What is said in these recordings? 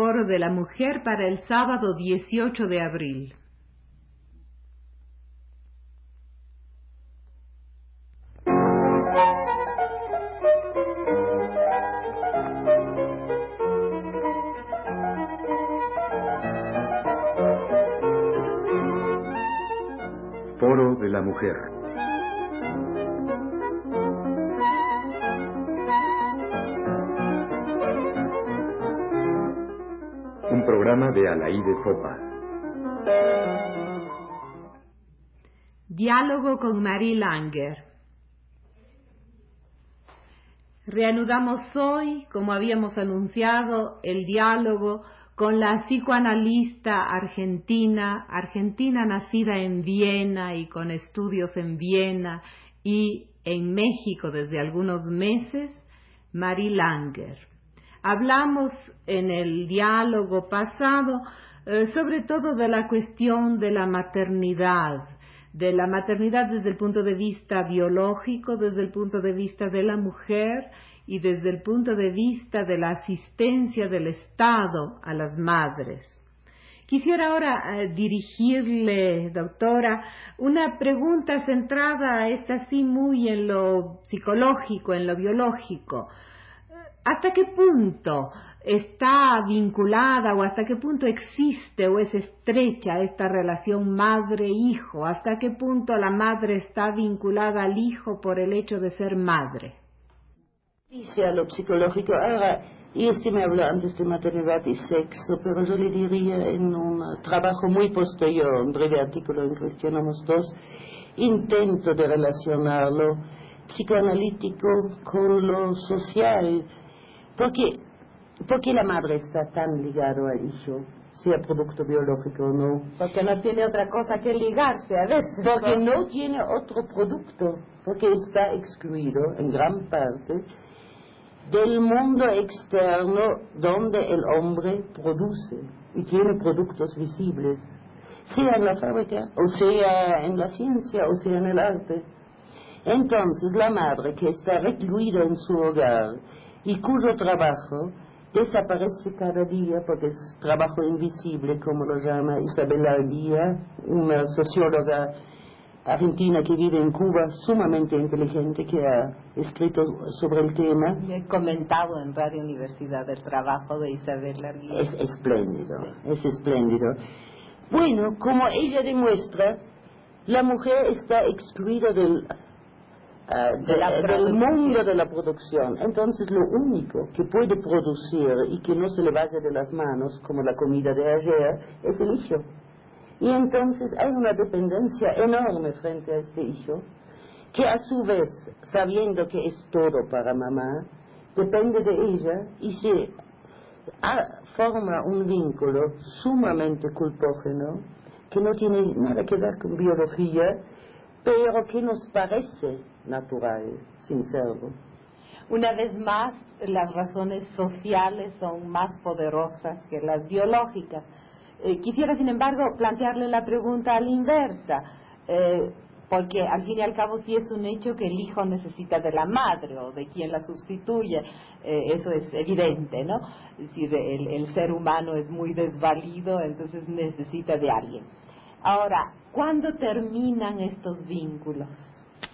Foro de la Mujer para el sábado 18 de abril. Programa de Alaide Fopa. Diálogo con Marie Langer. Reanudamos hoy, como habíamos anunciado, el diálogo con la psicoanalista argentina, argentina nacida en Viena y con estudios en Viena y en México desde algunos meses, Marie Langer. Hablamos en el diálogo pasado eh, sobre todo de la cuestión de la maternidad, de la maternidad desde el punto de vista biológico, desde el punto de vista de la mujer y desde el punto de vista de la asistencia del Estado a las madres. Quisiera ahora eh, dirigirle, doctora, una pregunta centrada, esta sí, muy en lo psicológico, en lo biológico. ¿Hasta qué punto está vinculada o hasta qué punto existe o es estrecha esta relación madre-hijo? ¿Hasta qué punto la madre está vinculada al hijo por el hecho de ser madre? Dice a lo psicológico, ahora, y este me habló antes de maternidad y sexo, pero yo le diría en un trabajo muy posterior, un breve artículo en cuestionamos dos, intento de relacionarlo psicoanalítico con lo social, porque, porque la madre está tan ligado al hijo, sea producto biológico o no. Porque no tiene otra cosa que ligarse a veces. Porque no tiene otro producto, porque está excluido en gran parte del mundo externo donde el hombre produce y tiene productos visibles, sea en la fábrica, o sea en la ciencia, o sea en el arte. Entonces la madre que está recluida en su hogar y cuyo trabajo desaparece cada día porque es trabajo invisible, como lo llama Isabella Albía, una socióloga argentina que vive en Cuba, sumamente inteligente, que ha escrito sobre el tema. he comentado en Radio Universidad el trabajo de Isabel Arguía. Es espléndido, es espléndido. Bueno, como ella demuestra, la mujer está excluida del, ah, del mundo de la producción. Entonces lo único que puede producir y que no se le vaya de las manos, como la comida de ayer, es el hijo. Y entonces hay una dependencia enorme frente a este hijo, que a su vez, sabiendo que es todo para mamá, depende de ella y se forma un vínculo sumamente culpógeno que no tiene nada que ver con biología, pero que nos parece natural, sin serlo. Una vez más, las razones sociales son más poderosas que las biológicas. Eh, quisiera, sin embargo, plantearle la pregunta a la inversa, eh, porque al fin y al cabo sí es un hecho que el hijo necesita de la madre o de quien la sustituye, eh, eso es evidente, ¿no? Es decir, el ser humano es muy desvalido, entonces necesita de alguien. Ahora, ¿cuándo terminan estos vínculos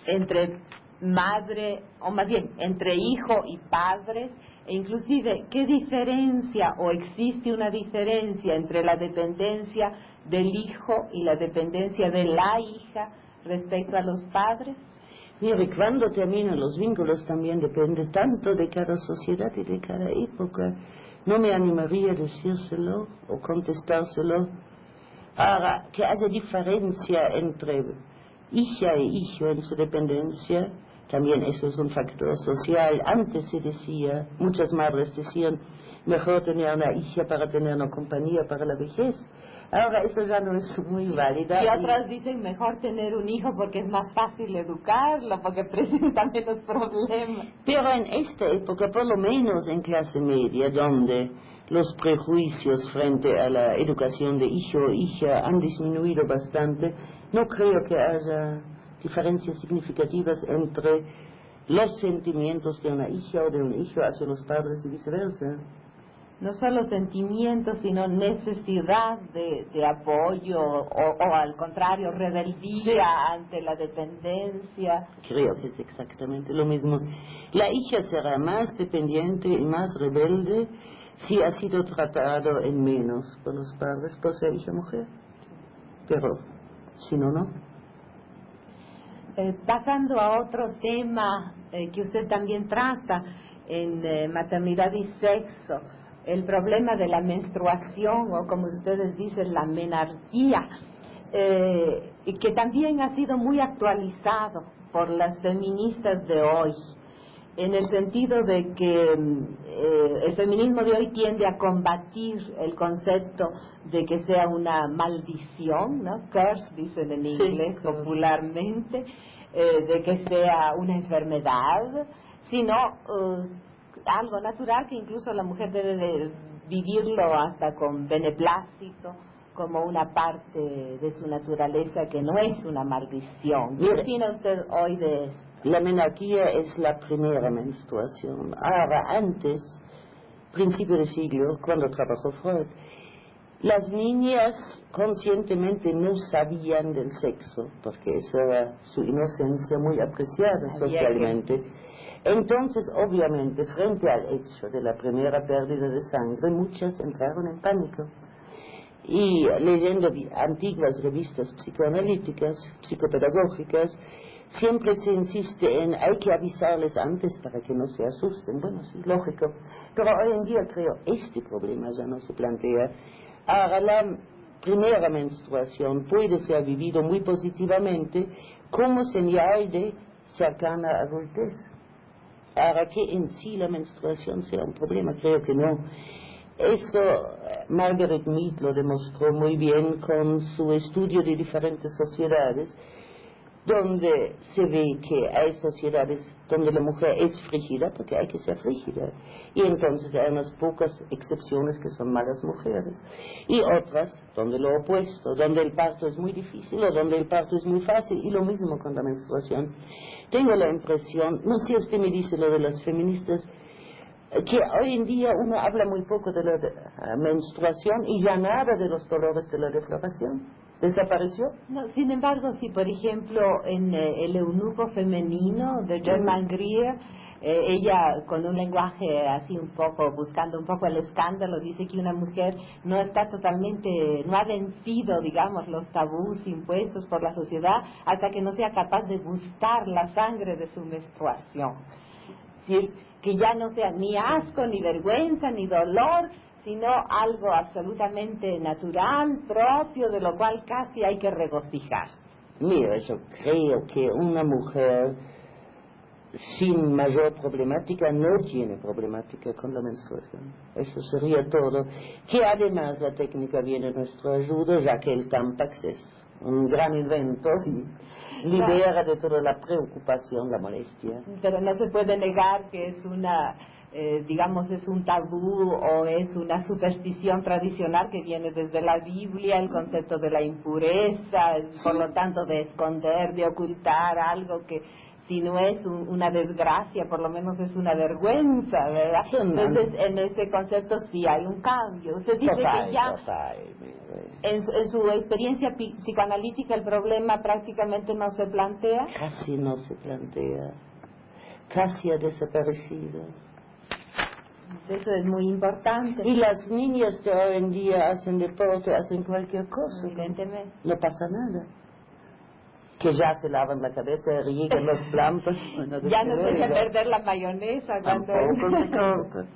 entre madre, o más bien, entre hijo y padres? E inclusive, ¿qué diferencia o existe una diferencia entre la dependencia del hijo y la dependencia de la hija respecto a los padres? Mire, cuando terminan los vínculos también depende tanto de cada sociedad y de cada época. No me animaría a decírselo o contestárselo. Ahora, que haya diferencia entre hija e hijo en su dependencia, también eso es un factor social. Antes se decía, muchas madres decían, mejor tener una hija para tener una compañía para la vejez. Ahora eso ya no es muy válido. Y otras dicen mejor tener un hijo porque es más fácil educarlo, porque presenta menos problemas. Pero en esta época, por lo menos en clase media, donde los prejuicios frente a la educación de hijo o hija han disminuido bastante, no creo que haya diferencias significativas entre los sentimientos de una hija o de un hijo hacia los padres y viceversa. no solo sentimientos, sino necesidad de, apoyo o, al contrario, rebeldía ante la dependencia. Creo que es exactamente lo mismo. La hija será más dependiente y más rebelde si ha sido tratado en menos por los padres por ser hija mujer. Pero si no, no. Eh, pasando a otro tema eh, que usted también trata en eh, maternidad y sexo, el problema de la menstruación o como ustedes dicen la menarquía, que también ha sido muy actualizado por las feministas de hoy, en el sentido de que eh, el feminismo de hoy tiende a combatir el concepto de que sea una maldición, ¿no? Curse, dicen en inglés popularmente, eh, de que sea una enfermedad, sino algo natural que incluso la mujer debe de vivirlo hasta con beneplácito como una parte de su naturaleza que no es una maldición. ¿Qué opina usted hoy de esto? La menarquía es la primera menstruación. Ahora, antes, principio de siglo, cuando trabajó Freud, las niñas conscientemente no sabían del sexo, porque esa era su inocencia muy apreciada socialmente. Entonces, obviamente, frente al hecho de la primera pérdida de sangre, muchas entraron en pánico. Y leyendo antiguas revistas psicoanalíticas, psicopedagógicas, siempre se insiste en hay que avisarles antes para que no se asusten. Bueno, sí, lógico. Pero hoy en día creo este problema ya no se plantea. Ahora, la primera menstruación puede ser vivido muy positivamente como señal de cercana adultez para que en sí la menstruación sea un problema. Creo que no. Eso Margaret Mead lo demostró muy bien con su estudio de diferentes sociedades donde se ve que hay sociedades donde la mujer es frígida, porque hay que ser frígida, y entonces hay unas pocas excepciones que son malas mujeres, y otras donde lo opuesto, donde el parto es muy difícil o donde el parto es muy fácil, y lo mismo con la menstruación. Tengo la impresión, no sé si usted me dice lo de las feministas, que hoy en día uno habla muy poco de la menstruación y ya nada de los dolores de la defloración desapareció. No, sin embargo, si por ejemplo en eh, el eunuco femenino de German Greer, eh, ella con un lenguaje así un poco, buscando un poco el escándalo, dice que una mujer no está totalmente, no ha vencido, digamos, los tabús impuestos por la sociedad hasta que no sea capaz de gustar la sangre de su menstruación. Es decir, que ya no sea ni asco, ni vergüenza, ni dolor, sino algo absolutamente natural, propio, de lo cual casi hay que regocijar. Mira, yo creo que una mujer sin mayor problemática no tiene problemática con la menstruación. Eso sería todo. Que además la técnica viene a nuestra ayuda, ya que el Tampax es un gran invento y libera de toda la preocupación, la molestia. Pero no se puede negar que es una eh, digamos, es un tabú o es una superstición tradicional que viene desde la Biblia, el concepto de la impureza, por lo tanto de esconder, de ocultar algo que si no es una desgracia, por lo menos es una vergüenza, ¿verdad? Entonces, en ese concepto sí hay un cambio. Usted dice que ya, en, en, su experiencia psicoanalítica, el problema prácticamente no se plantea. Casi no se plantea, casi ha desaparecido. Eso es muy importante. Y las niñas de hoy en día hacen deporte, hacen cualquier cosa. Evidentemente. No pasa nada. Que ya se lavan la cabeza, riegan las plantas. ya no se a perder la mayonesa cuando...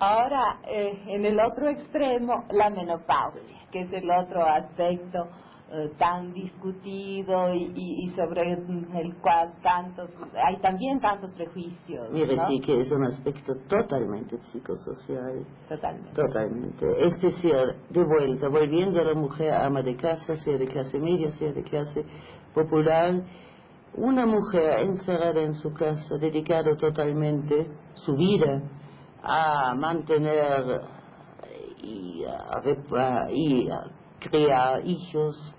Ahora, eh, en el otro extremo, la menopausia, que es el otro aspecto eh, tan discutido y, sobre el cual tantos hay también tantos prejuicios. Mire, sí que es un aspecto totalmente psicosocial. Totalmente. Totalmente. Es decir, de vuelta, volviendo a la mujer ama de casa, sea de clase media, sea de clase popular, una mujer encerrada en su casa, dedicada totalmente su vida a mantener y a, y a crear hijos,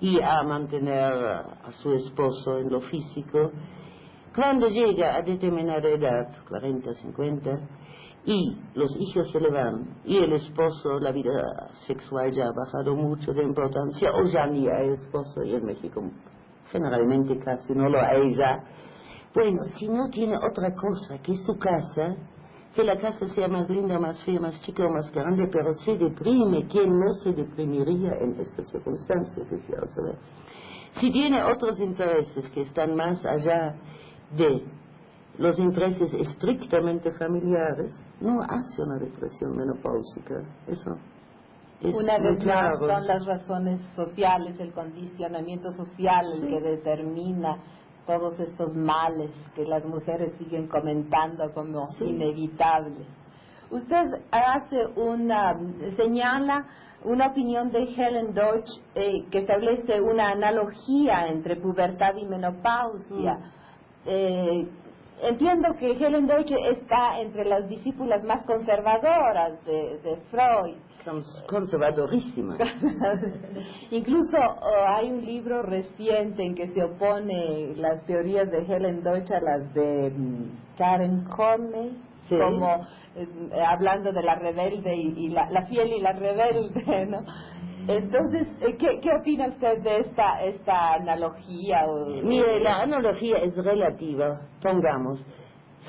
y a mantener a su esposo en lo físico, cuando llega a determinada edad, 40, 50, y los hijos se le van, y el esposo, la vida sexual ya ha bajado mucho de importancia, o ya ni hay esposo, y en México generalmente casi no lo hay ya. Bueno, si no tiene otra cosa que su casa, que la casa sea más linda, más fea, más chica o más grande, pero se deprime, ¿quién no se deprimiría en estas circunstancias? Quisiera saber. Si tiene otros intereses que están más allá de los intereses estrictamente familiares, no hace una depresión menopáusica. Eso es Una vez claro. más son las razones sociales, el condicionamiento social el que determina todos estos males que las mujeres siguen comentando como inevitables. Usted hace una, señala una opinión de Helen Deutsch eh, que establece una analogía entre pubertad y menopausia. Mm. Eh, entiendo que Helen Deutsch está entre las discípulas más conservadoras de, de Freud. Cons- conservadorísima. Incluso oh, hay un libro reciente en que se opone las teorías de Helen Deutsch a las de mm, Karen Corney, Sí. como eh, hablando de la rebelde y, y la, la fiel y la rebelde, ¿no? Entonces, eh, ¿qué, qué opina usted de esta esta analogía? o- Mire, la analogía es relativa, pongamos.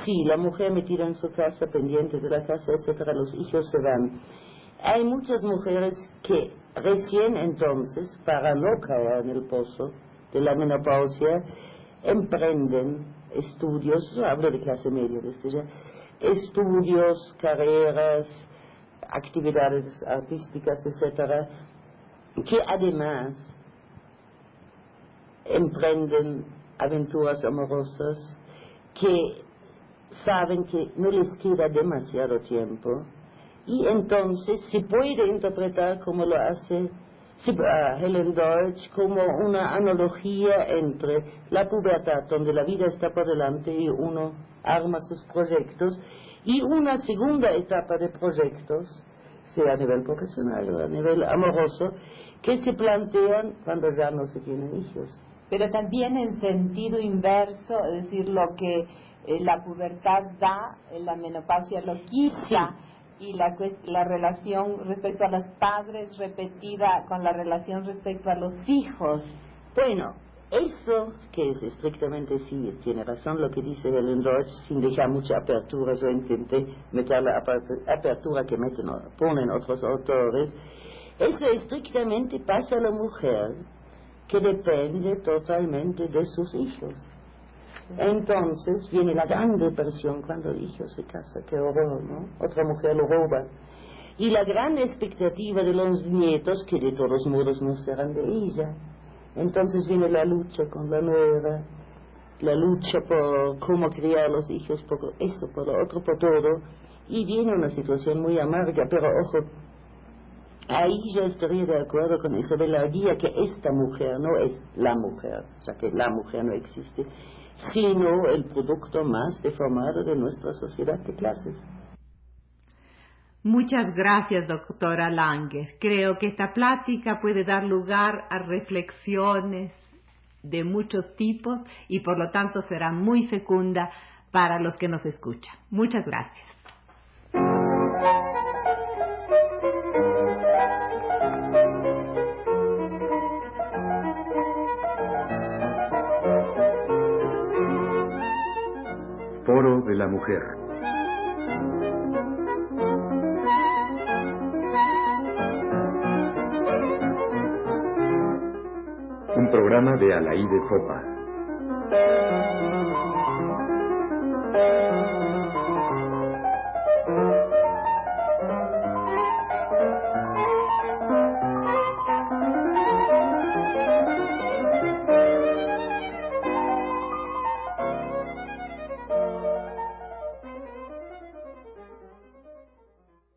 Sí, la mujer metida en su casa, pendiente de la casa, etcétera, los hijos se van. Hay muchas mujeres que recién entonces, para no caer en el pozo de la menopausia, emprenden estudios, hablo de clase media desde ya, estudios, carreras, actividades artísticas, etcétera, que además emprenden aventuras amorosas que saben que no les queda demasiado tiempo y entonces se puede interpretar como lo hace ah, Helen Deutsch como una analogía entre la pubertad donde la vida está por delante y uno arma sus proyectos y una segunda etapa de proyectos sea a nivel profesional o a nivel amoroso que se plantean cuando ya no se tienen hijos pero también en sentido inverso, es decir, lo que eh, la pubertad da, eh, la menopausia lo quita. Y la, la relación respecto a los padres repetida con la relación respecto a los hijos. Bueno, eso que es estrictamente sí, tiene razón lo que dice Helen Deutsch, sin dejar mucha apertura, yo intenté meter la apertura que meten, ponen otros autores, eso estrictamente pasa a la mujer que depende totalmente de sus hijos. Entonces viene la gran depresión cuando el hijo se casa, qué horror, ¿no? Otra mujer lo roba. Y la gran expectativa de los nietos, que de todos modos no serán de ella. Entonces viene la lucha con la nuera, la lucha por cómo criar a los hijos, por eso, por lo otro, por todo. Y viene una situación muy amarga, pero ojo, ahí yo estaría de acuerdo con Isabel Arguía que esta mujer no es la mujer, o sea que la mujer no existe, sino el producto más deformado de nuestra sociedad de clases. Muchas gracias, doctora Langer. Creo que esta plática puede dar lugar a reflexiones de muchos tipos y por lo tanto será muy fecunda para los que nos escuchan. Muchas gracias. De la Mujer. Un programa de Alaí de Fopa.